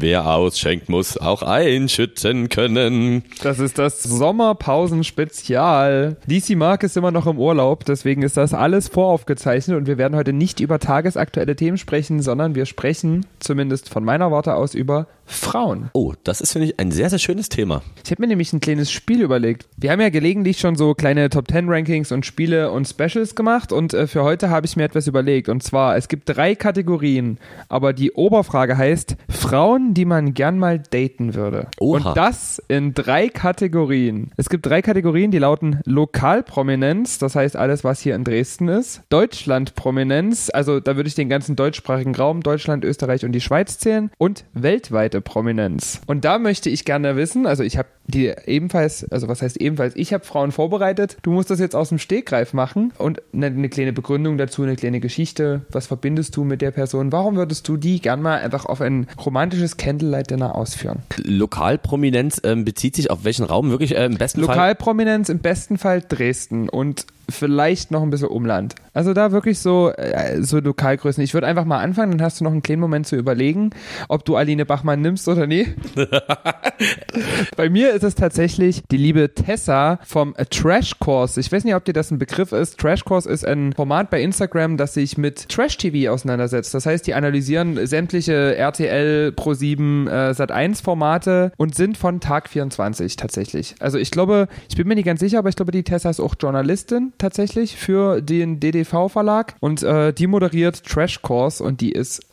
wer ausschenkt, muss auch einschütten können. Das ist das Sommerpausen-Spezial. DC Mark ist immer noch im Urlaub, deswegen ist das alles voraufgezeichnet und wir werden heute nicht über tagesaktuelle Themen sprechen, sondern wir sprechen, zumindest von meiner Warte aus, über Frauen. Oh, das ist, finde ich, ein sehr, sehr schönes Thema. Ich habe mir nämlich ein kleines Spiel überlegt. Wir haben ja gelegentlich schon so kleine Top 10 Rankings und Spiele und Specials gemacht und äh, für heute habe ich mir etwas überlegt. Und zwar, es gibt drei Kategorien, aber die Oberfrage heißt Frauen, die man gern mal daten würde. Oha. Und das in drei Kategorien. Es gibt drei Kategorien, die lauten Lokalprominenz, das heißt alles, was hier in Dresden ist. Deutschlandprominenz, also da würde ich den ganzen deutschsprachigen Raum, Deutschland, Österreich und die Schweiz zählen. Und weltweite Prominenz. Und da möchte ich gerne wissen, also ich habe die ebenfalls, also was heißt ebenfalls, ich habe Frauen vorbereitet. Du musst das jetzt aus dem Stegreif machen und eine, eine kleine Begründung dazu, eine kleine Geschichte. Was verbindest du mit der Person? Warum würdest du die gern mal einfach auf ein romantisches Candlelight-Dinner ausführen? Lokalprominenz ähm, bezieht sich auf welchen Raum? Wirklich äh, im besten Fall. Lokalprominenz im besten Fall Dresden und vielleicht noch ein bisschen Umland. Also da wirklich so, äh, so Lokalgrößen. Ich würde einfach mal anfangen, dann hast du noch einen kleinen Moment zu überlegen, ob du Aline Bachmann nimmst oder nie. Bei mir ist es tatsächlich die liebe Tessa vom Trash Course. Ich weiß nicht, ob dir das ein Begriff ist. Trash Course ist ein Format bei Instagram, das sich mit Trash TV auseinandersetzt. Das heißt, die analysieren sämtliche RTL, Pro7, äh, Sat1 Formate und sind von Tag 24 tatsächlich. Also ich glaube, ich bin mir nicht ganz sicher, aber ich glaube, die Tessa ist auch Journalistin tatsächlich für den DDV-Verlag und äh, die moderiert Trash Course und die ist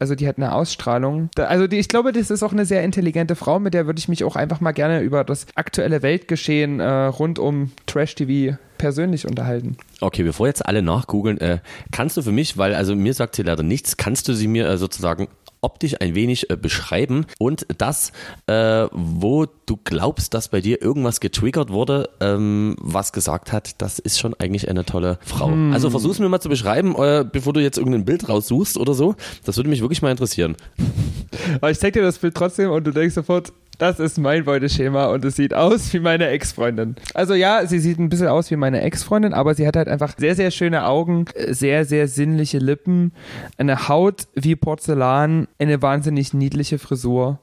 also die hat eine Ausstrahlung. Also die, ich glaube, das ist auch eine sehr intelligente Frau, mit der würde ich mich auch einfach mal gerne über das aktuelle Weltgeschehen äh, rund um Trash TV persönlich unterhalten. Okay, bevor jetzt alle nachgoogeln, äh, kannst du für mich, weil also mir sagt sie leider nichts, kannst du sie mir äh, sozusagen optisch ein wenig äh, beschreiben und das, äh, wo du glaubst, dass bei dir irgendwas getriggert wurde, ähm, was gesagt hat, das ist schon eigentlich eine tolle Frau. Hm. Also versuch's mir mal zu beschreiben, äh, bevor du jetzt irgendein Bild raussuchst oder so. Das würde mich wirklich mal interessieren. Aber ich zeig dir das Bild trotzdem und du denkst sofort, das ist mein Beuteschema und es sieht aus wie meine Ex-Freundin. Also ja, sie sieht ein bisschen aus wie meine Ex-Freundin, aber sie hat halt einfach sehr, sehr schöne Augen, sehr, sehr sinnliche Lippen, eine Haut wie Porzellan, eine wahnsinnig niedliche Frisur.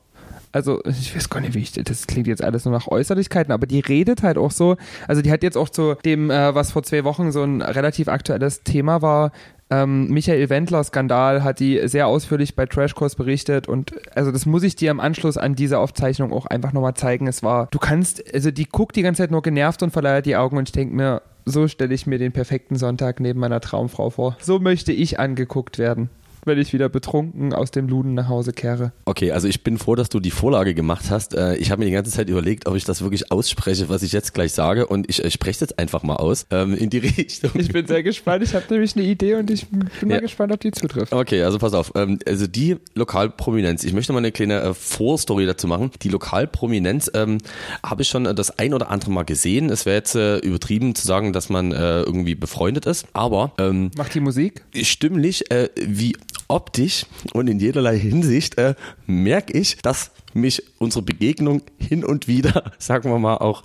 Also, ich weiß gar nicht, wie ich, das klingt jetzt alles nur nach Äußerlichkeiten, aber die redet halt auch so. Also, die hat jetzt auch zu dem, äh, was vor zwei Wochen so ein relativ aktuelles Thema war, ähm, Michael Wendler Skandal hat die sehr ausführlich bei Trashcourse berichtet und also das muss ich dir im Anschluss an diese Aufzeichnung auch einfach nochmal zeigen. Es war, du kannst, also die guckt die ganze Zeit nur genervt und verleiert die Augen und ich denke mir, so stelle ich mir den perfekten Sonntag neben meiner Traumfrau vor. So möchte ich angeguckt werden, wenn ich wieder betrunken aus dem Luden nach Hause kehre. Okay, also ich bin froh, dass du die Vorlage gemacht hast. Äh, Ich habe mir die ganze Zeit überlegt, ob ich das wirklich ausspreche, was ich jetzt gleich sage und ich äh, spreche es jetzt einfach mal aus ähm, in die Richtung. Ich bin sehr gespannt. Ich habe nämlich eine Idee und ich bin Ja. mal gespannt, ob die zutrifft. Okay, also pass auf. Ähm, also die Lokalprominenz, ich möchte mal eine kleine äh, Vorstory dazu machen. Die Lokalprominenz ähm, habe ich schon das ein oder andere Mal gesehen. Es wäre jetzt äh, übertrieben zu sagen, dass man äh, irgendwie befreundet ist, aber ähm, Macht die Musik? stimmlich äh, wie optisch und in jederlei Hinsicht äh, merke ich, dass mich unsere Begegnung hin und wieder, sagen wir mal, auch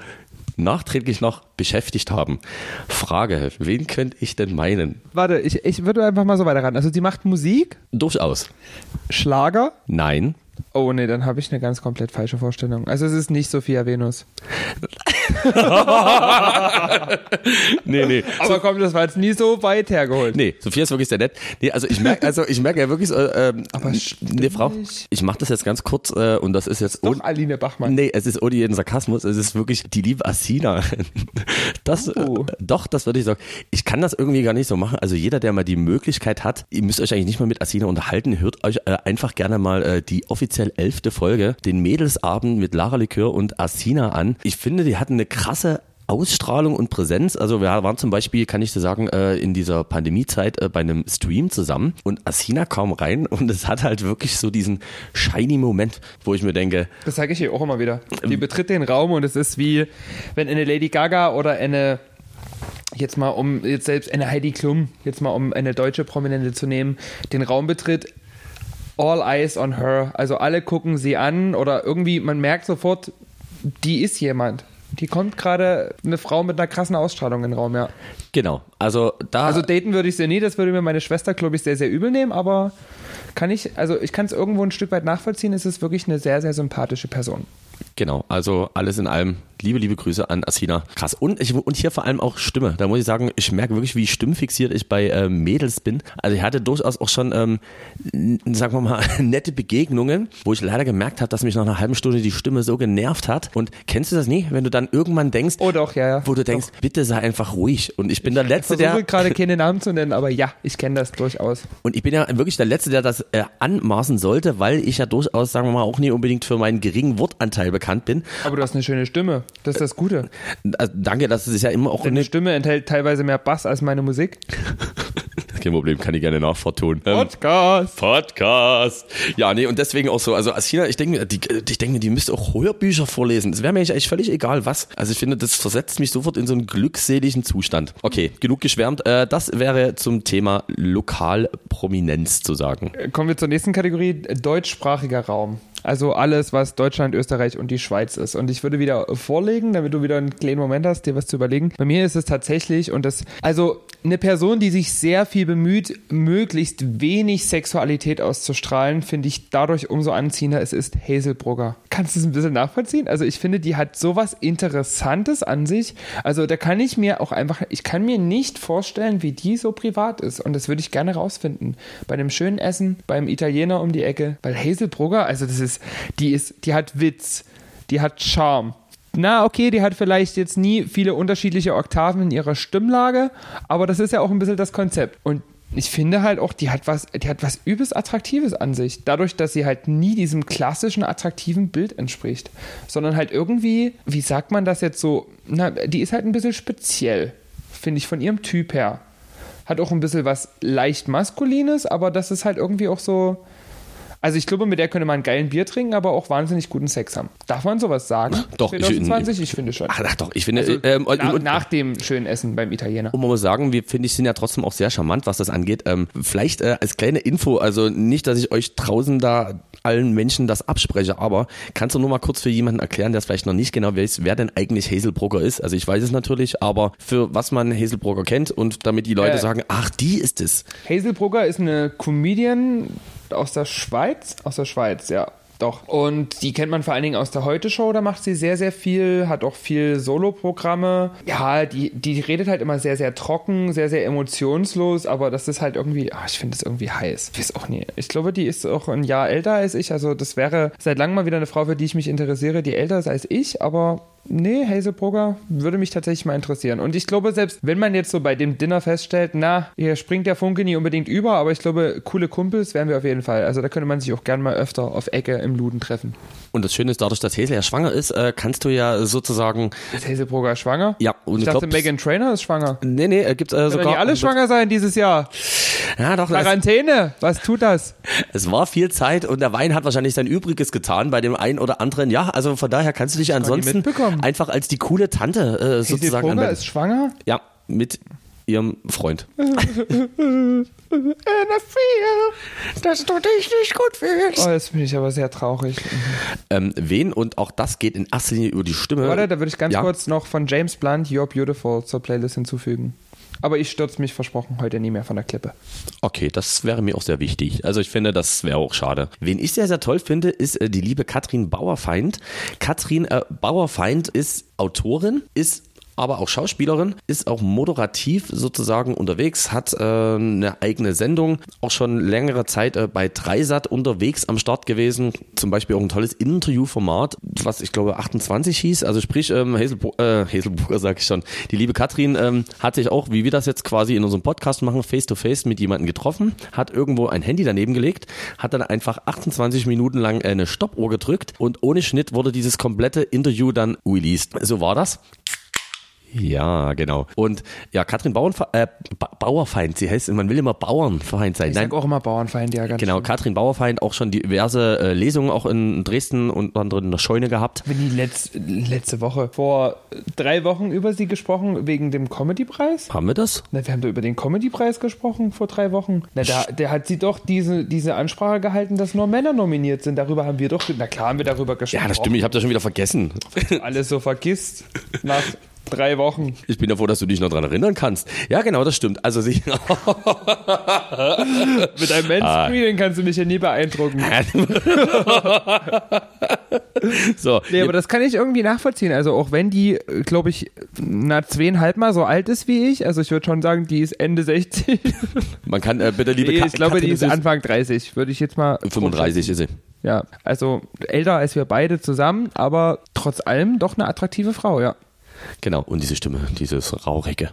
nachträglich noch beschäftigt haben. Frage, wen könnte ich denn meinen? Warte, ich, ich würde einfach mal so weiter ran. Also sie macht Musik, Durchaus. Schlager. Nein. Oh nee, dann habe ich eine ganz komplett falsche Vorstellung. Also es ist nicht Sophia Venus. Nee, nee. Aber komm, das war jetzt nie so weit hergeholt. Nee, Sophia ist wirklich sehr nett. Nee, also ich merke, also ich merke ja wirklich so, ähm, Aber nee, Frau, ich mache das jetzt ganz kurz äh, und das ist jetzt Doch Aline Bachmann. Nee, es ist ohne jeden Sarkasmus, es ist wirklich die liebe Asina. Das, Oh. äh, doch, das würde ich sagen. Ich kann das irgendwie gar nicht so machen. Also jeder, der mal die Möglichkeit hat, ihr müsst euch eigentlich nicht mal mit Asina unterhalten, hört euch äh, einfach gerne mal äh, die offiziell elfte Folge, den Mädelsabend mit Lara Likör und Asina an. Ich finde, die hatten eine krasse Ausstrahlung und Präsenz. Also wir waren zum Beispiel, kann ich dir sagen, äh, in dieser Pandemiezeit äh, bei einem Stream zusammen und Asina kam rein und es hat halt wirklich so diesen shiny Moment, wo ich mir denke, Das sage ich ihr auch immer wieder. Ähm. Die betritt den Raum und es ist wie, wenn eine Lady Gaga oder eine, jetzt mal um, jetzt selbst eine Heidi Klum, jetzt mal um eine deutsche Prominente zu nehmen, den Raum betritt, all eyes on her. Also alle gucken sie an oder irgendwie, man merkt sofort, die ist jemand. Die kommt gerade eine Frau mit einer krassen Ausstrahlung in den Raum, ja. Genau. Also da. Also daten würde ich sie nie, das würde mir meine Schwester, glaube ich, sehr, sehr übel nehmen, aber kann ich, also ich kann es irgendwo ein Stück weit nachvollziehen, es ist wirklich eine sehr, sehr sympathische Person. Genau, also alles in allem liebe, liebe Grüße an Asina. Krass. Und, ich, und hier vor allem auch Stimme. Da muss ich sagen, ich merke wirklich, wie stimmfixiert ich bei äh, Mädels bin. Also ich hatte durchaus auch schon, ähm, sagen wir mal, nette Begegnungen, wo ich leider gemerkt habe, dass mich nach einer halben Stunde die Stimme so genervt hat. Und kennst du das nie, wenn du dann irgendwann denkst, oh doch, ja, ja. wo du denkst, doch. bitte sei einfach ruhig. Und ich bin der Letzte, ich der... Ich gerade keine Namen zu nennen, aber ja, ich kenne das durchaus. Und ich bin ja wirklich der Letzte, der das äh, anmaßen sollte, weil ich ja durchaus, sagen wir mal, auch nie unbedingt für meinen geringen Wortanteil bekannt bin. Aber du hast eine schöne Stimme. Das ist das Gute. Also danke, das ist ja immer auch Deine eine Stimme enthält teilweise mehr Bass als meine Musik. Kein Problem, kann ich gerne nachvertonen. Ähm, Podcast. Podcast. Ja, nee, und deswegen auch so. Also Asina, ich denke, die, ich denke, die müsste auch Hörbücher vorlesen. Das wäre mir eigentlich völlig egal, was. Also ich finde, das versetzt mich sofort in so einen glückseligen Zustand. Okay, genug geschwärmt. Äh, das wäre zum Thema Lokalprominenz zu sagen. Kommen wir zur nächsten Kategorie, deutschsprachiger Raum. Also alles, was Deutschland, Österreich und die Schweiz ist. Und ich würde wieder vorlegen, damit du wieder einen kleinen Moment hast, dir was zu überlegen. Bei mir ist es tatsächlich, und das, also eine Person, die sich sehr viel bemüht, möglichst wenig Sexualität auszustrahlen, finde ich dadurch umso anziehender. Es ist Hazelbrugger. Kannst du es ein bisschen nachvollziehen? Also ich finde, die hat sowas Interessantes an sich. Also da kann ich mir auch einfach, ich kann mir nicht vorstellen, wie die so privat ist. Und das würde ich gerne rausfinden. Bei einem schönen Essen, beim Italiener um die Ecke. Weil Hazelbrugger, also das ist die ist, die hat Witz, die hat Charme. Na, okay, die hat vielleicht jetzt nie viele unterschiedliche Oktaven in ihrer Stimmlage, aber das ist ja auch ein bisschen das Konzept. Und ich finde halt auch, die hat was, die hat was übelst Attraktives an sich. Dadurch, dass sie halt nie diesem klassischen attraktiven Bild entspricht. Sondern halt irgendwie, wie sagt man das jetzt so? Na, die ist halt ein bisschen speziell, finde ich, von ihrem Typ her. Hat auch ein bisschen was leicht Maskulines, aber das ist halt irgendwie auch so, also ich glaube, mit der könnte man einen geilen Bier trinken, aber auch wahnsinnig guten Sex haben. Darf man sowas sagen? Doch, 2020? Ich, ich finde schon. Ach, doch, ich finde. Also, ähm, und, na, und, nach dem schönen Essen beim Italiener. Und man muss sagen, wir finde ich sind ja trotzdem auch sehr charmant, was das angeht. Ähm, vielleicht äh, als kleine Info, also nicht, dass ich euch draußen da allen Menschen das abspreche, aber kannst du nur mal kurz für jemanden erklären, der es vielleicht noch nicht genau weiß, wer denn eigentlich Hazelbrugger ist? Also ich weiß es natürlich, aber für was man Hazelbrugger kennt und damit die Leute äh, sagen, ach, die ist es. Hazelbrugger ist eine Comedian, aus der Schweiz? Aus der Schweiz, ja. Doch. Und die kennt man vor allen Dingen aus der Heute-Show, da macht sie sehr, sehr viel, hat auch viel Solo-Programme. Ja, die, die redet halt immer sehr, sehr trocken, sehr, sehr emotionslos, aber das ist halt irgendwie, ach, ich finde das irgendwie heiß. Ich weiß auch nie. Ich glaube, die ist auch ein Jahr älter als ich, also das wäre seit langem mal wieder eine Frau, für die ich mich interessiere, die älter ist als ich, aber Nee, Hazelbrugger würde mich tatsächlich mal interessieren. Und ich glaube, selbst wenn man jetzt so bei dem Dinner feststellt, na, hier springt der Funke nie unbedingt über, aber ich glaube, coole Kumpels wären wir auf jeden Fall. Also da könnte man sich auch gerne mal öfter auf Ecke im Luden treffen. Und das Schöne ist, dadurch, dass Hazel ja schwanger ist, äh, kannst du ja sozusagen. Ist Hazelbrugger schwanger? Ja. Und ich dachte, Megan Trainer ist schwanger. Nee, nee, äh, gibt äh, sogar. die alle schwanger sein dieses Jahr. Ja, doch. Quarantäne, was tut das? Es war viel Zeit und der Wein hat wahrscheinlich sein Übriges getan bei dem einen oder anderen. Ja, also von daher kannst du dich ansonsten einfach als die coole Tante äh, sozusagen anmelden. ist schwanger? Ja, mit ihrem Freund. dass du dich nicht gut fühlst. Oh, jetzt bin ich aber sehr traurig. Ähm, wen und auch das geht in erster Linie über die Stimme. Warte, da würde ich ganz ja. kurz noch von James Blunt You're Beautiful zur Playlist hinzufügen. Aber ich stürze mich versprochen heute nie mehr von der Klippe. Okay, das wäre mir auch sehr wichtig. Also ich finde, das wäre auch schade. Wen ich sehr, sehr toll finde, ist äh, die liebe Katrin Bauerfeind. Katrin äh, Bauerfeind ist Autorin, ist aber auch Schauspielerin, ist auch moderativ sozusagen unterwegs, hat äh, eine eigene Sendung, auch schon längere Zeit äh, bei Dreisat unterwegs am Start gewesen, zum Beispiel auch ein tolles Interviewformat, was ich glaube 28 hieß, also sprich ähm, Hazelbro äh, Hazelburger sage ich schon, die liebe Katrin ähm, hat sich auch, wie wir das jetzt quasi in unserem Podcast machen, face to face mit jemandem getroffen, hat irgendwo ein Handy daneben gelegt, hat dann einfach 28 Minuten lang eine Stoppuhr gedrückt und ohne Schnitt wurde dieses komplette Interview dann released. So war das. Ja, genau. Und ja, Katrin Bauernfe äh, ba Bauerfeind, sie heißt, man will immer Bauernfeind sein. Ich sag auch immer Bauernfeind, ja, ganz Genau, schön. Katrin Bauerfeind auch schon diverse äh, Lesungen auch in Dresden und anderen in der Scheune gehabt. Bin die letz letzte Woche, vor drei Wochen über sie gesprochen, wegen dem Comedy-Preis? Haben wir das? Na, wir haben doch über den Comedy-Preis gesprochen vor drei Wochen. Na, da, der hat sie doch diese, diese Ansprache gehalten, dass nur Männer nominiert sind. Darüber haben wir doch, na klar haben wir darüber gesprochen. Ja, das stimmt, ich habe das schon wieder vergessen. Alles so vergisst nach drei Wochen. Ich bin ja froh, dass du dich noch dran erinnern kannst. Ja, genau, das stimmt. Also sie. Mit einem Manscreening kannst du mich ja nie beeindrucken. so. Nee, aber das kann ich irgendwie nachvollziehen. Also auch wenn die, glaube ich, na zweieinhalb Mal so alt ist wie ich, also ich würde schon sagen, die ist Ende 60. Man kann äh, bitte liebe Nee, Ka- ich glaube, die ist Anfang 30, würde ich jetzt mal. 35 ist sie. Ja, also älter als wir beide zusammen, aber trotz allem doch eine attraktive Frau, ja. Genau. Und diese Stimme, dieses Rauchige,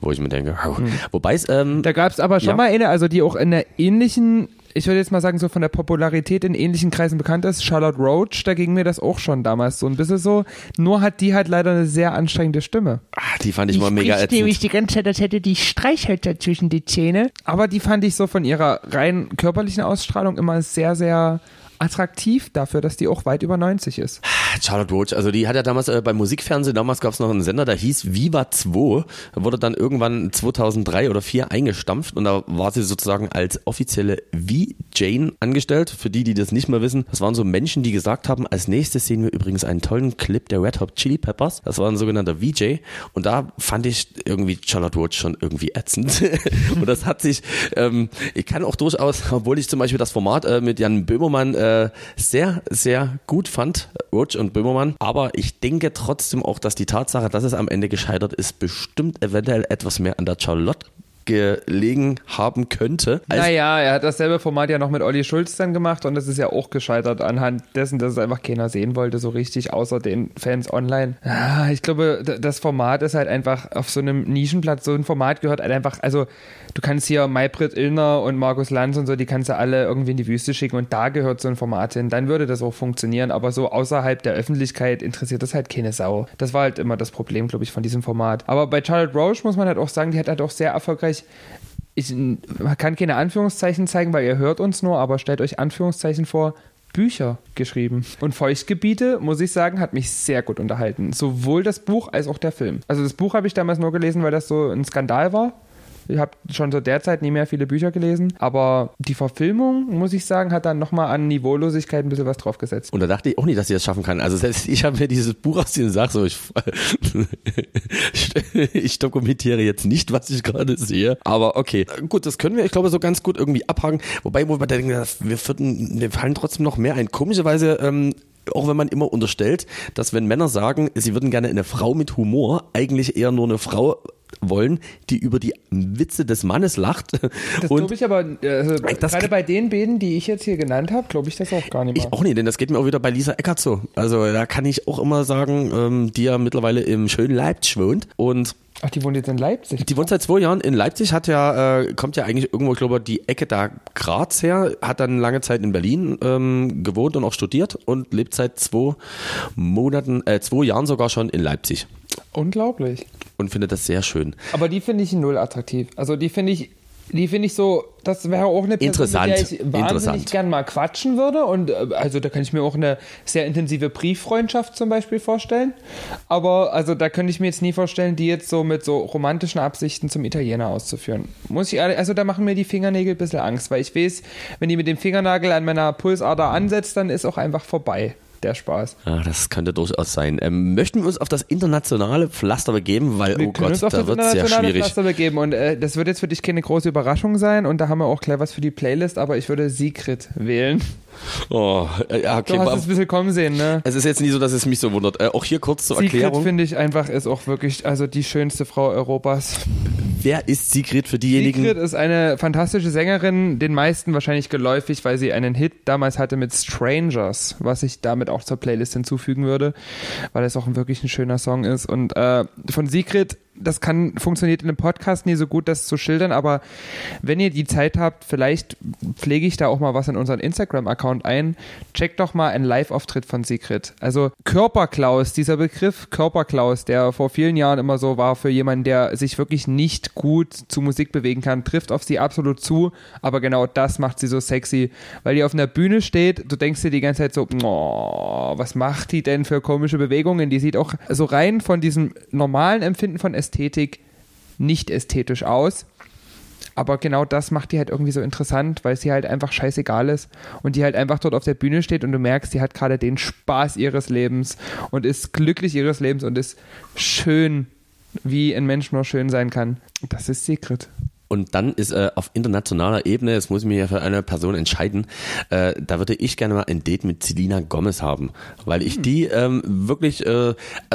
wo ich mir denke, au. wobei es, ähm, Da gab es aber schon Ja. mal eine, also die auch in der ähnlichen, ich würde jetzt mal sagen, so von der Popularität in ähnlichen Kreisen bekannt ist, Charlotte Roach, da ging mir das auch schon damals so ein bisschen so. Nur hat die halt leider eine sehr anstrengende Stimme. ah, die fand ich mal mega spricht nämlich ätzend. die ganze Zeit, als hätte die Streichhölzer zwischen die Zähne. Aber die fand ich so von ihrer rein körperlichen Ausstrahlung immer sehr, sehr attraktiv dafür, dass die auch weit über 90 ist. Charlotte Roach, also die hat ja damals äh, beim Musikfernsehen, damals gab es noch einen Sender, der hieß Viva 2, wurde dann irgendwann 2003 oder 4 eingestampft und da war sie sozusagen als offizielle V-Jane angestellt. Für die, die das nicht mehr wissen, das waren so Menschen, die gesagt haben, als nächstes sehen wir übrigens einen tollen Clip der Red Hot Chili Peppers. Das war ein sogenannter VJ und da fand ich irgendwie Charlotte Roach schon irgendwie ätzend. und das hat sich, ähm, ich kann auch durchaus, obwohl ich zum Beispiel das Format äh, mit Jan Böhmermann äh, sehr, sehr gut fand, Roach und Böhmermann, aber ich denke trotzdem auch, dass die Tatsache, dass es am Ende gescheitert ist, bestimmt eventuell etwas mehr an der Charlotte gelegen haben könnte. als naja, er hat dasselbe Format ja noch mit Olli Schulz dann gemacht und das ist ja auch gescheitert anhand dessen, dass es einfach keiner sehen wollte, so richtig, außer den Fans online. Ah, ich glaube, das Format ist halt einfach auf so einem Nischenplatz, so ein Format gehört halt einfach, also du kannst hier Maybrit Illner und Markus Lanz und so, die kannst du alle irgendwie in die Wüste schicken und da gehört so ein Format hin, dann würde das auch funktionieren, aber so außerhalb der Öffentlichkeit interessiert das halt keine Sau. Das war halt immer das Problem, glaube ich, von diesem Format. Aber bei Charlotte Roche muss man halt auch sagen, die hat halt auch sehr erfolgreich ich man kann keine Anführungszeichen zeigen, weil ihr hört uns nur, aber stellt euch Anführungszeichen vor, Bücher geschrieben. Und Feuchtgebiete, muss ich sagen, hat mich sehr gut unterhalten. Sowohl das Buch als auch der Film. Also das Buch habe ich damals nur gelesen, weil das so ein Skandal war. Ich habe schon so derzeit nie mehr viele Bücher gelesen, aber die Verfilmung, muss ich sagen, hat dann nochmal an Niveaulosigkeit ein bisschen was draufgesetzt. Und da dachte ich auch nicht, dass sie das schaffen kann. Also selbst ich habe mir dieses Buch aus den Sach so, ich, ich dokumentiere jetzt nicht, was ich gerade sehe. Aber okay, gut, das können wir, ich glaube, so ganz gut irgendwie abhaken. Wobei, wo wir denken, wir, vierten, wir fallen trotzdem noch mehr ein. Komischerweise, ähm, auch wenn man immer unterstellt, dass wenn Männer sagen, sie würden gerne eine Frau mit Humor, eigentlich eher nur eine Frau wollen, die über die Witze des Mannes lacht. Das glaube ich aber, also Das gerade bei den beiden, die ich jetzt hier genannt habe, glaube ich das auch gar nicht mehr. Ich auch nicht, denn das geht mir auch wieder bei Lisa Eckert so. Also da kann ich auch immer sagen, ähm, die ja mittlerweile im schönen Leipzig wohnt und Ach, die wohnt jetzt in Leipzig. die wohnt seit zwei Jahren in Leipzig, hat ja, äh, kommt ja eigentlich irgendwo, ich glaube, die Ecke da Graz her, hat dann lange Zeit in Berlin ähm, gewohnt und auch studiert und lebt seit zwei Monaten, äh, zwei Jahren sogar schon in Leipzig Unglaublich. und findet das sehr schön. Aber die finde ich null attraktiv. Also die finde ich, die finde ich so, das wäre auch eine Person, Interessant. mit der ich wahnsinnig Interessant. gern mal quatschen würde. Und äh, also da kann ich mir auch eine sehr intensive Brieffreundschaft zum Beispiel vorstellen. Aber also da könnte ich mir jetzt nie vorstellen, die jetzt so mit so romantischen Absichten zum Italiener auszuführen. Muss ich also da machen mir die Fingernägel ein bisschen Angst, weil ich weiß, wenn die mit dem Fingernagel an meiner Pulsader ansetzt, dann ist auch einfach vorbei. Der Spaß. Ja, das könnte durchaus sein. Ähm, möchten wir uns auf das internationale Pflaster begeben, weil, Wir oh Gott, da wird es sehr internationale schwierig. Pflaster begeben und äh, das wird jetzt für dich keine große Überraschung sein und da haben wir auch gleich was für die Playlist, aber ich würde Sigrid wählen. Oh, ja, okay. Du hast es ein bisschen kommen sehen, ne? Es ist jetzt nie so, dass es mich so wundert. Äh, auch hier kurz zur Sigrid Erklärung. finde ich einfach ist auch wirklich also die schönste Frau Europas. Wer ist Sigrid für diejenigen? Sigrid ist eine fantastische Sängerin, den meisten wahrscheinlich geläufig, weil sie einen Hit damals hatte mit Strangers, was ich damit auch zur Playlist hinzufügen würde, weil es auch ein wirklich ein schöner Song ist. Und äh, von Sigrid das kann, funktioniert in einem Podcast nie so gut, das zu schildern, aber wenn ihr die Zeit habt, vielleicht pflege ich da auch mal was in unseren Instagram-Account ein. Checkt doch mal einen Live-Auftritt von Sigrid. Also Körperklaus, dieser Begriff Körperklaus, der vor vielen Jahren immer so war für jemanden, der sich wirklich nicht gut zu Musik bewegen kann, trifft auf sie absolut zu, aber genau das macht sie so sexy, weil die auf einer Bühne steht, du denkst dir die ganze Zeit so, oh, was macht die denn für komische Bewegungen? Die sieht auch so rein von diesem normalen Empfinden von Ästhetik nicht ästhetisch aus. Aber genau das macht die halt irgendwie so interessant, weil sie halt einfach scheißegal ist und die halt einfach dort auf der Bühne steht und du merkst, sie hat gerade den Spaß ihres Lebens und ist glücklich ihres Lebens und ist schön, wie ein Mensch nur schön sein kann. Das ist Secret. Und dann ist äh, auf internationaler Ebene, jetzt muss ich mich ja für eine Person entscheiden, äh, da würde ich gerne mal ein Date mit Selina Gomez haben, weil ich hm. die ähm, wirklich, äh,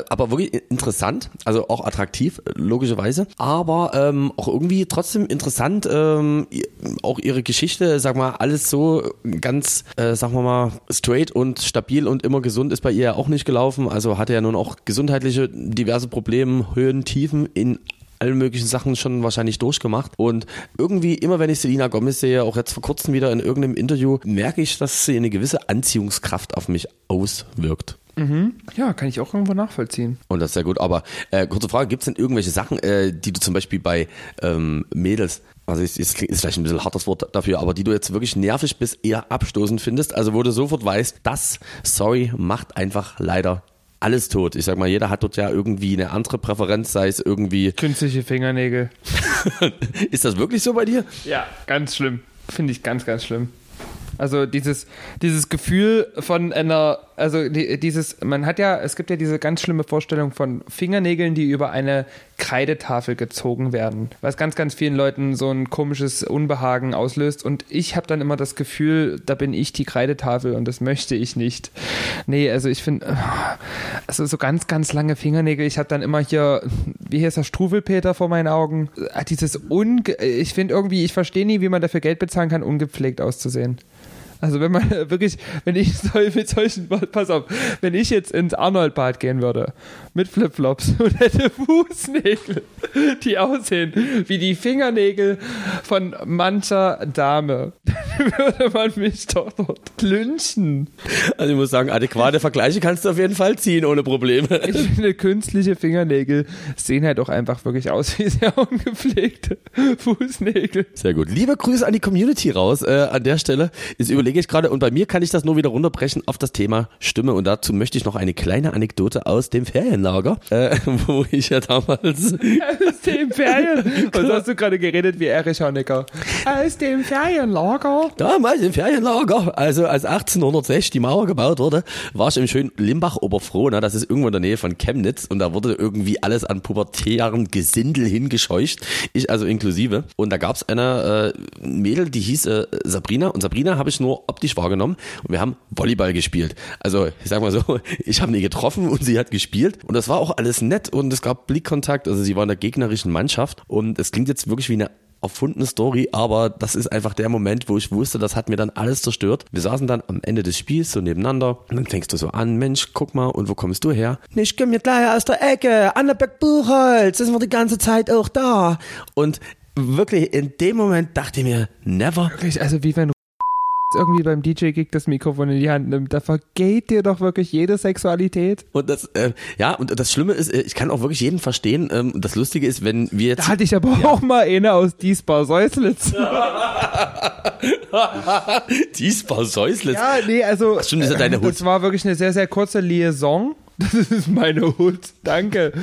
aber wirklich interessant, also auch attraktiv, logischerweise, aber ähm, auch irgendwie trotzdem interessant, ähm, auch ihre Geschichte, sag mal, alles so ganz, äh, sagen wir mal, straight und stabil und immer gesund ist bei ihr ja auch nicht gelaufen, also hatte ja nun auch gesundheitliche diverse Probleme, Höhen, Tiefen in allen möglichen Sachen schon wahrscheinlich durchgemacht. Und irgendwie, immer wenn ich Selina Gomez sehe, auch jetzt vor kurzem wieder in irgendeinem Interview, merke ich, dass sie eine gewisse Anziehungskraft auf mich auswirkt. Mhm. Ja, kann ich auch irgendwo nachvollziehen. Und das ist sehr gut. Aber äh, kurze Frage, gibt es denn irgendwelche Sachen, äh, die du zum Beispiel bei ähm, Mädels, also ist, ist, ist vielleicht ein bisschen hartes Wort dafür, aber die du jetzt wirklich nervig bis eher abstoßend findest, also wo du sofort weißt, das, sorry, macht einfach leider alles tot. Ich sag mal, jeder hat dort ja irgendwie eine andere Präferenz, sei es irgendwie. Künstliche Fingernägel. ist das wirklich so bei dir? Ja, ganz schlimm. Finde ich ganz, ganz schlimm. Also dieses, dieses Gefühl von einer, also dieses, man hat ja, es gibt ja diese ganz schlimme Vorstellung von Fingernägeln, die über eine Kreidetafel gezogen werden, was ganz, ganz vielen Leuten so ein komisches Unbehagen auslöst. Und ich habe dann immer das Gefühl, da bin ich die Kreidetafel und das möchte ich nicht. Nee, also ich finde, also so ganz, ganz lange Fingernägel, ich habe dann immer hier, wie heißt das, Struwelpeter vor meinen Augen. Ah, dieses Unge ich finde irgendwie, ich verstehe nie, wie man dafür Geld bezahlen kann, ungepflegt auszusehen. Also wenn man wirklich, wenn ich soll mit solchen, pass auf, wenn ich jetzt ins Arnold-Bad gehen würde, mit Flipflops und hätte Fußnägel, die aussehen wie die Fingernägel von mancher Dame, würde man mich doch dort lynchen. Also ich muss sagen, adäquate Vergleiche kannst du auf jeden Fall ziehen, ohne Probleme. Ich finde, künstliche Fingernägel sehen halt auch einfach wirklich aus wie sehr ungepflegte Fußnägel. Sehr gut. Liebe Grüße an die Community raus äh, an der Stelle. Überlegt überlege ich gerade und bei mir kann ich das nur wieder runterbrechen auf das Thema Stimme und dazu möchte ich noch eine kleine Anekdote aus dem Ferienlager, äh, wo ich ja damals aus dem Ferien und hast du gerade geredet wie Erich Honecker aus dem Ferienlager damals im Ferienlager. Also als 1806 die Mauer gebaut wurde war ich im schönen Limbach Oberfrohna das ist irgendwo in der Nähe von Chemnitz und da wurde irgendwie alles an pubertären Gesindel hingescheucht. Ich also inklusive. Und da gab es eine äh, Mädel die hieß äh, Sabrina. Und Sabrina habe ich nur optisch wahrgenommen und wir haben Volleyball gespielt. Also ich sag mal so, ich habe nie getroffen und sie hat gespielt. Und das war auch alles nett und es gab Blickkontakt, also sie war in der gegnerischen Mannschaft. Und es klingt jetzt wirklich wie eine erfundene Story, aber das ist einfach der Moment, wo ich wusste, das hat mir dann alles zerstört. Wir saßen dann am Ende des Spiels so nebeneinander und dann fängst du so an, Mensch, guck mal, und wo kommst du her? Ich komme mir gleich aus der Ecke, Annebeck Buchholz, das war die ganze Zeit auch da. Und wirklich in dem Moment dachte ich mir, never. Wirklich, also wie wenn irgendwie beim DJ-Gig das Mikrofon in die Hand nimmt, da vergeht dir doch wirklich jede Sexualität. Und das, äh, ja, und das Schlimme ist, äh, ich kann auch wirklich jeden verstehen. Ähm, das Lustige ist, wenn wir jetzt. Da hatte ich aber ja. auch mal eine aus Diesbar Säuslitz. Diesbar Säuslitz? Ja, nee, also. Ach, stimmt, ist ja deine Hut. Das war wirklich eine sehr, sehr kurze Liaison. Das ist meine Hut. Danke.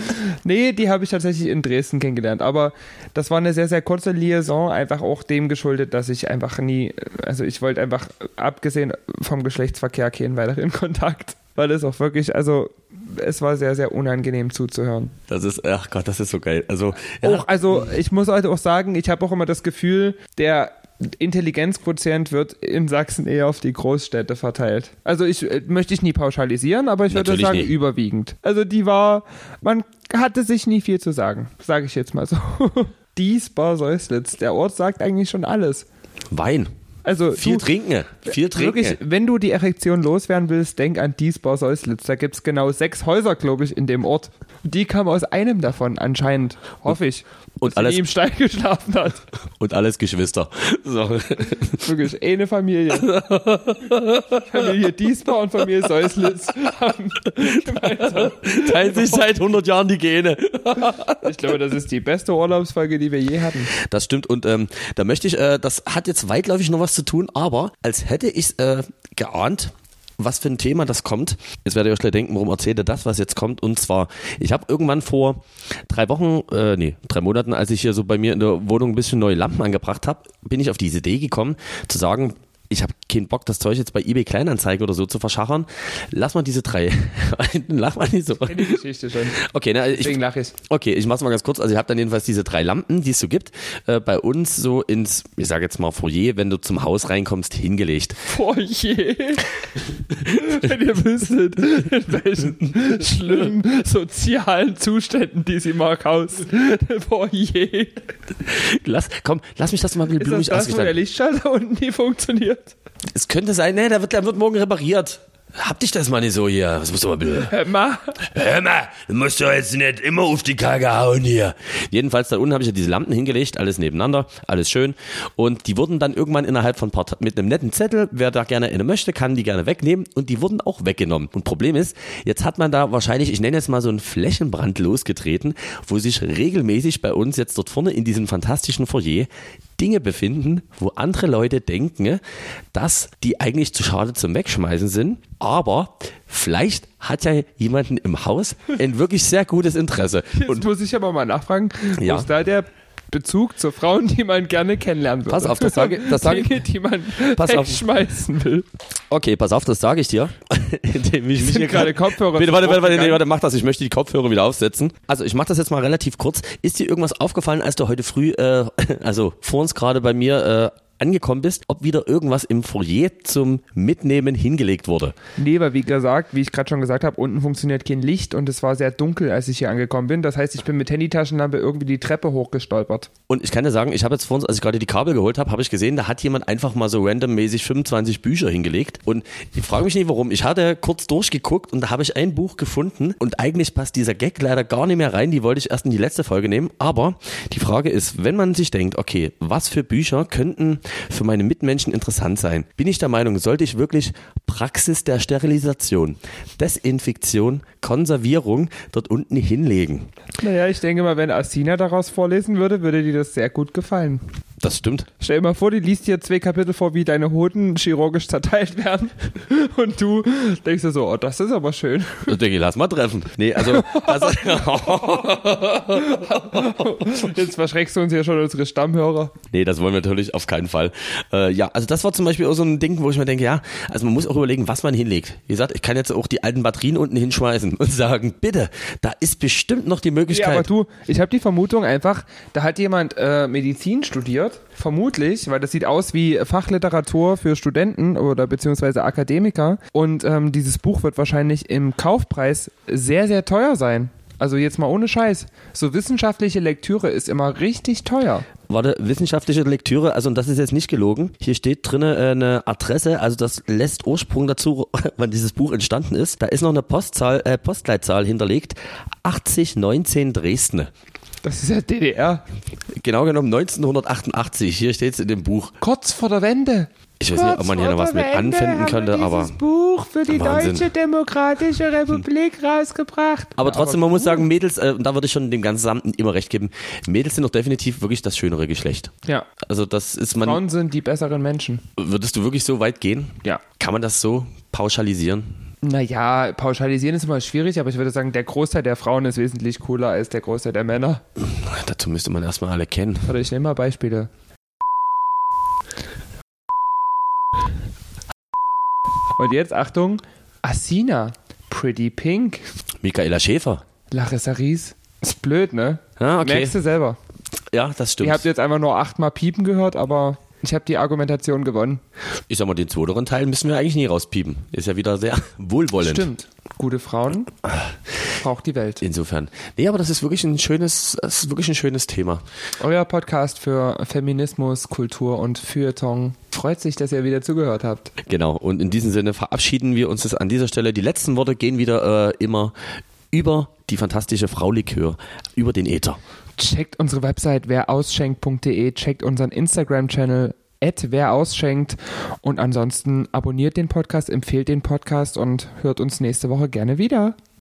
Nee, die habe ich tatsächlich in Dresden kennengelernt. Aber das war eine sehr, sehr kurze Liaison, einfach auch dem geschuldet, dass ich einfach nie, also ich wollte einfach, abgesehen vom Geschlechtsverkehr, keinen weiteren Kontakt. Weil es auch wirklich, also es war sehr, sehr unangenehm zuzuhören. Das ist, ach Gott, das ist so geil. Also, ja. auch, also ich muss heute auch sagen, ich habe auch immer das Gefühl, der Intelligenzquotient wird in Sachsen eher auf die Großstädte verteilt. Also ich äh, möchte ich nie pauschalisieren, aber ich würde sagen nie. überwiegend. Also die war, man hatte sich nie viel zu sagen, sage ich jetzt mal so. Dies Bar Säuslitz, der Ort sagt eigentlich schon alles. Wein. Also Viel du, trinken, viel trinken. Wirklich, wenn du die Erektion loswerden willst, denk an Diesbau Säuslitz. Da gibt es genau sechs Häuser, glaube ich, in dem Ort. Die kamen aus einem davon, anscheinend. Hoffe ich. Und alles- im Stall geschlafen hat. Und alles Geschwister. So. Wirklich, eine Familie. Familie Diesbau und Familie Säuslitz haben gemeinsam. Teilen sich seit 100 Jahren die Gene. Ich glaube, das ist die beste Urlaubsfolge, die wir je hatten. Das stimmt und ähm, da möchte ich, äh, das hat jetzt weitläufig noch was zu tun, aber als hätte ich äh, geahnt, was für ein Thema das kommt. Jetzt werdet ihr euch gleich denken, warum erzählt er das, was jetzt kommt. Und zwar, ich habe irgendwann vor drei Wochen, äh, nee, drei Monaten, als ich hier so bei mir in der Wohnung ein bisschen neue Lampen angebracht habe, bin ich auf diese Idee gekommen, zu sagen, ich habe keinen Bock, das Zeug jetzt bei eBay Kleinanzeigen oder so zu verschachern. Lass mal diese drei. Lach mal nicht so. Kenn die Geschichte schon. Okay, ne, ich, Deswegen lache ich. Okay, ich mach's mal ganz kurz. Also ich habe dann jedenfalls diese drei Lampen, die es so gibt, äh, bei uns so ins, ich sage jetzt mal Foyer, wenn du zum Haus reinkommst, hingelegt. Je. Wenn ihr wüsstet, in welchen schlimmen sozialen Zuständen die sie mag Haus. Je. Lass, komm, lass mich das mal Ist das das, wo der. Lichtschalter unten nie funktioniert? Es könnte sein, ne, der wird, der wird morgen repariert. Hab dich das mal nicht so hier. Was musst du mal bitte? Hör mal. Hör mal, du musst doch jetzt nicht immer auf die Kacke hauen hier. Jedenfalls, da unten habe ich ja diese Lampen hingelegt, alles nebeneinander, alles schön. Und die wurden dann irgendwann innerhalb von ein paar mit einem netten Zettel, wer da gerne eine möchte, kann die gerne wegnehmen. Und die wurden auch weggenommen. Und Problem ist, jetzt hat man da wahrscheinlich, ich nenne jetzt mal so einen Flächenbrand losgetreten, wo sich regelmäßig bei uns jetzt dort vorne in diesem fantastischen Foyer Dinge befinden, wo andere Leute denken, dass die eigentlich zu schade zum Wegschmeißen sind. Aber vielleicht hat ja jemanden im Haus ein wirklich sehr gutes Interesse. Jetzt muss ich aber mal nachfragen, wo Ja. ist da der Bezug zu Frauen, die man gerne kennenlernen würde? Pass auf, das sage- das sage- Dinge, die man Pass auf. wegschmeißen will. Okay, pass auf, das sage ich dir. Indem ich mich hier gerade Kopfhörer Bitte, warte, warte, warte, warte, mach das. Ich möchte die Kopfhörer wieder aufsetzen. Also ich mache das jetzt mal relativ kurz. Ist dir irgendwas aufgefallen, als du heute früh, äh, also vor uns gerade bei mir äh, angekommen bist, ob wieder irgendwas im Foyer zum Mitnehmen hingelegt wurde? Nee, weil wie gesagt, wie ich gerade schon gesagt habe, unten funktioniert kein Licht und es war sehr dunkel, als ich hier angekommen bin. Das heißt, ich bin mit Handytaschenlampe irgendwie die Treppe hochgestolpert. Und ich kann dir sagen, ich habe jetzt vor uns, als ich gerade die Kabel geholt habe, habe ich gesehen, da hat jemand einfach mal so randommäßig 25 Bücher hingelegt. Und ich frage mich nicht warum. Ich hatte kurz durchgeguckt und da habe ich ein Buch gefunden und eigentlich passt dieser Gag leider gar nicht mehr rein. Die wollte ich erst in die letzte Folge nehmen. Aber die Frage ist, wenn man sich denkt, okay, was für Bücher könnten für meine Mitmenschen interessant sein? Bin ich der Meinung, sollte ich wirklich Praxis der Sterilisation, Desinfektion, Konservierung dort unten hinlegen? Naja, ich denke mal, wenn Asina daraus vorlesen würde, würde dir das sehr gut gefallen. Das stimmt. Stell dir mal vor, die liest dir zwei Kapitel vor, wie deine Hoden chirurgisch zerteilt werden. Und du denkst dir so, oh, das ist aber schön. Ich denke, lass mal treffen. Nee, also, also Jetzt verschreckst du uns ja schon unsere Stammhörer. nee, das wollen wir natürlich auf keinen Fall. Äh, ja, also das war zum Beispiel auch so ein Ding, wo ich mir denke, ja, also man muss auch überlegen, was man hinlegt. Wie gesagt, ich kann jetzt auch die alten Batterien unten hinschmeißen und sagen, bitte, da ist bestimmt noch die Ja, Möglichkeit. aber du, ich habe die Vermutung einfach, da hat jemand äh, Medizin studiert, vermutlich, weil das sieht aus wie Fachliteratur für Studenten oder beziehungsweise Akademiker. Und ähm, dieses Buch wird wahrscheinlich im Kaufpreis sehr, sehr teuer sein. Also jetzt mal ohne Scheiß. So wissenschaftliche Lektüre ist immer richtig teuer. Warte, wissenschaftliche Lektüre, also und das ist jetzt nicht gelogen. Hier steht drinne äh, eine Adresse, also das lässt Ursprung dazu, wann dieses Buch entstanden ist. Da ist noch eine Postzahl, äh, Postleitzahl hinterlegt. 8019 Dresden. Das ist ja DDR. Genau genommen 1988. Hier steht es in dem Buch. Kurz vor der Wende. Ich weiß nicht, ob man hier noch was mit anfinden könnte, aber. Buch für die Wahnsinn. Deutsche Demokratische Republik rausgebracht. Aber trotzdem, man muss sagen, Mädels, äh, und da würde ich schon dem Gesamten immer recht geben, Mädels sind doch definitiv wirklich das schönere Geschlecht. Ja, Also das ist man, Frauen sind die besseren Menschen. würdest du wirklich so weit gehen? Ja. Kann man das so pauschalisieren? Naja, pauschalisieren ist immer schwierig, aber ich würde sagen, der Großteil der Frauen ist wesentlich cooler als der Großteil der Männer. Dazu müsste man erstmal alle kennen. Warte, ich nehme mal Beispiele. Und jetzt, Achtung, Asina, Pretty Pink, Michaela Schäfer. Larissa Ries. Ist blöd, ne? Ja, okay. Merkst du selber. Ja, das stimmt. Ihr habt jetzt einfach nur achtmal Piepen gehört, aber Ich habe die Argumentation gewonnen. Ich sag mal, den zweiteren Teil müssen wir eigentlich nie rauspiepen. Ist ja wieder sehr wohlwollend. Stimmt. Gute Frauen braucht die Welt. Insofern. Nee, aber das ist wirklich ein schönes, das ist wirklich ein schönes Thema. Euer Podcast für Feminismus, Kultur und Feuilleton. Freut sich, dass ihr wieder zugehört habt. Genau. Und in diesem Sinne verabschieden wir uns an dieser Stelle. Die letzten Worte gehen wieder äh, immer über die fantastische Frau Likör, über den Äther. Checkt unsere Website werausschenkt.de, checkt unseren Instagram-Channel wer ausschenkt und ansonsten abonniert den Podcast, empfehlt den Podcast und hört uns nächste Woche gerne wieder.